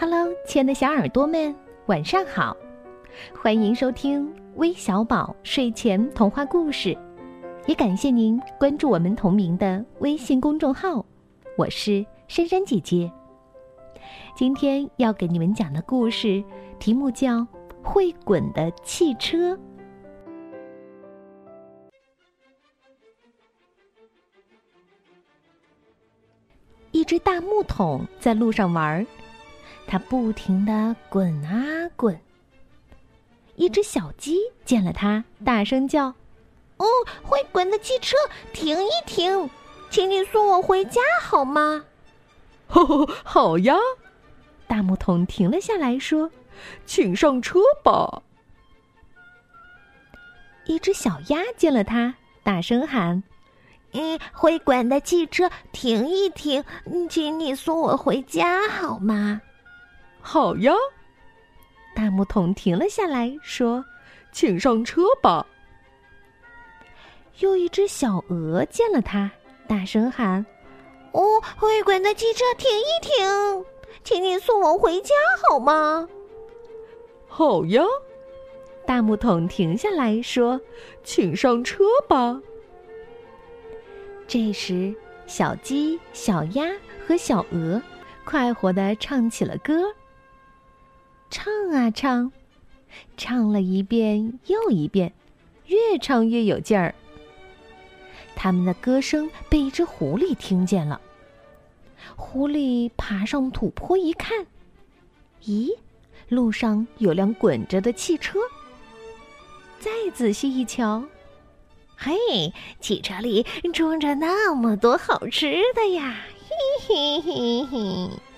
Hello，亲爱的小耳朵们，晚上好！欢迎收听微小宝睡前童话故事，也感谢您关注我们同名的微信公众号。我是珊珊姐姐。今天要给你们讲的故事题目叫《会滚的汽车》。一只大木桶在路上玩儿。它不停地滚啊滚。一只小鸡见了它，大声叫：“哦，会滚的汽车，停一停，请你送我回家好吗？”“好呀！”大木桶停了下来，说：“请上车吧。”一只小鸭见了它，大声喊：“嗯，会滚的汽车，停一停，请你送我回家好吗？”好呀，大木桶停了下来，说：“请上车吧。”又一只小鹅见了它，大声喊：“哦，会滚的汽车，停一停，请你送我回家好吗？”好呀，大木桶停下来说：“请上车吧。”这时，小鸡、小鸭和小鹅快活的唱起了歌。唱啊唱，唱了一遍又一遍，越唱越有劲儿。他们的歌声被一只狐狸听见了。狐狸爬上土坡一看，咦，路上有辆滚着的汽车。再仔细一瞧，嘿，汽车里装着那么多好吃的呀！嘿嘿嘿嘿。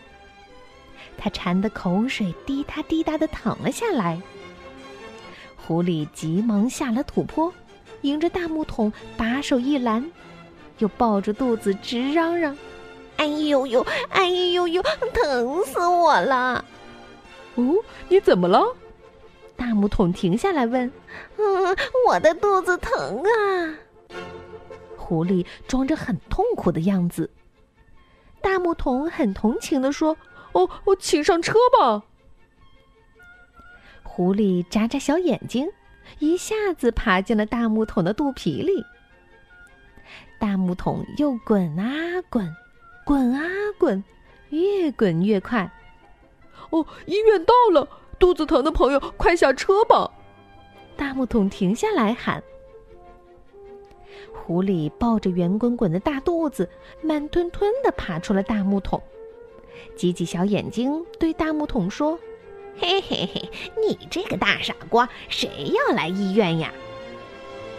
他馋得口水滴答滴答的淌了下来。狐狸急忙下了土坡，迎着大木桶把手一拦，又抱着肚子直嚷嚷：“哎呦呦，哎呦呦，疼死我了！”哦，你怎么了？大木桶停下来问：“嗯，我的肚子疼啊。”狐狸装着很痛苦的样子。大木桶很同情的说。哦哦，请上车吧。狐狸眨眨小眼睛，一下子爬进了大木桶的肚皮里。大木桶又滚啊滚，滚啊滚，越滚越快。哦，医院到了，肚子疼的朋友快下车吧。大木桶停下来喊。狐狸抱着圆滚滚的大肚子，慢吞吞的爬出了大木桶。挤挤小眼睛，对大木桶说：“嘿嘿嘿，你这个大傻瓜，谁要来医院呀？”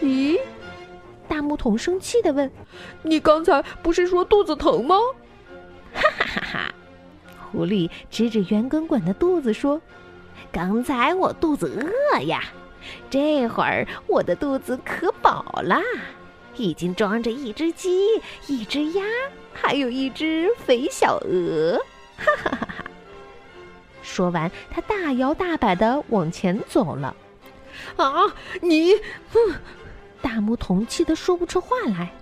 咦，大木桶生气的问：“你刚才不是说肚子疼吗？”哈哈哈哈！狐狸指指圆滚滚的肚子说：“刚才我肚子饿呀，这会儿我的肚子可饱了，已经装着一只鸡、一只鸭，还有一只肥小鹅。”哈哈哈！哈说完，他大摇大摆的往前走了。啊，你，哼大木桶气得说不出话来，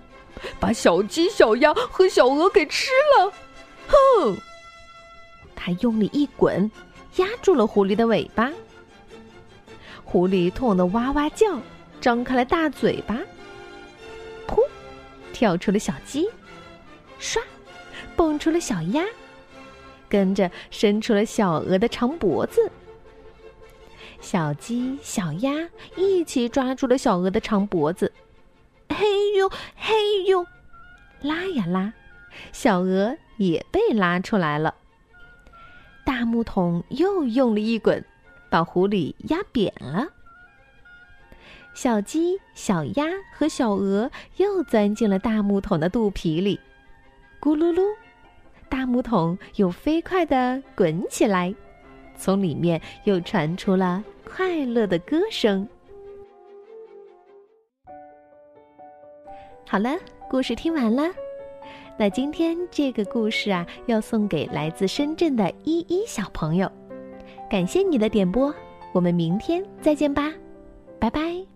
把小鸡、小鸭和小鹅给吃了！哼！他用力一滚，压住了狐狸的尾巴。狐狸痛得哇哇叫，张开了大嘴巴。噗，跳出了小鸡，唰，蹦出了小鸭。跟着伸出了小鹅的长脖子，小鸡、小鸭一起抓住了小鹅的长脖子，嘿呦嘿呦，拉呀拉，小鹅也被拉出来了。大木桶又用力一滚，把狐狸压扁了。小鸡、小鸭和小鹅又钻进了大木桶的肚皮里，咕噜噜。大木桶又飞快地滚起来，从里面又传出了快乐的歌声。好了，故事听完了。那今天这个故事啊，要送给来自深圳的依依小朋友。感谢你的点播，我们明天再见吧，拜拜。